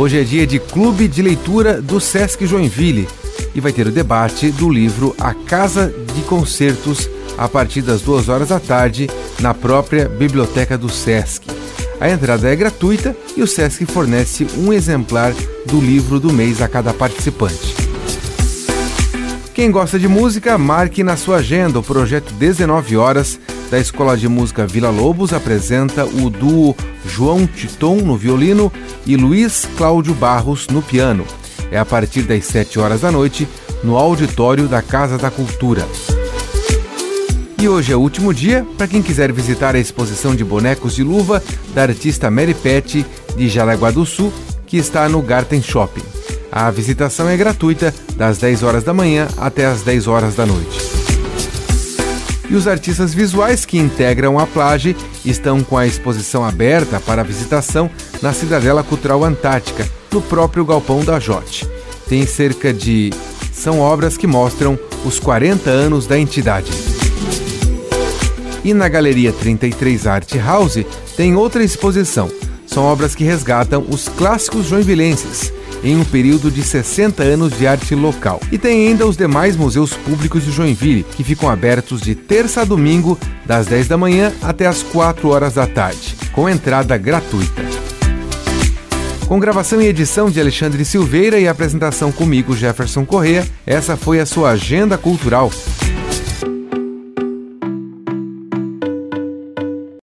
Hoje é dia de Clube de Leitura do Sesc Joinville e vai ter o debate do livro A Casa de Concertos a partir das duas horas da tarde na própria Biblioteca do Sesc. A entrada é gratuita e o Sesc fornece um exemplar do livro do mês a cada participante. Quem gosta de música, marque na sua agenda o projeto 19 Horas da Escola de Música Vila Lobos apresenta o duo João Titon no violino e Luiz Cláudio Barros no piano. É a partir das 7 horas da noite no auditório da Casa da Cultura. E hoje é o último dia para quem quiser visitar a exposição de bonecos de luva da artista Mary Pet de Jaraguá do Sul, que está no Garten Shopping. A visitação é gratuita das 10 horas da manhã até as 10 horas da noite. E os artistas visuais que integram a Plage estão com a exposição aberta para visitação na Cidadela Cultural Antártica, no próprio galpão da Jote. Tem cerca de. são obras que mostram os 40 anos da entidade. E na Galeria 33 Art House tem outra exposição. São obras que resgatam os clássicos joinvilenses em um período de 60 anos de arte local. E tem ainda os demais museus públicos de Joinville, que ficam abertos de terça a domingo, das 10 da manhã até as 4 horas da tarde, com entrada gratuita. Com gravação e edição de Alexandre Silveira e apresentação comigo, Jefferson Correa, essa foi a sua Agenda Cultural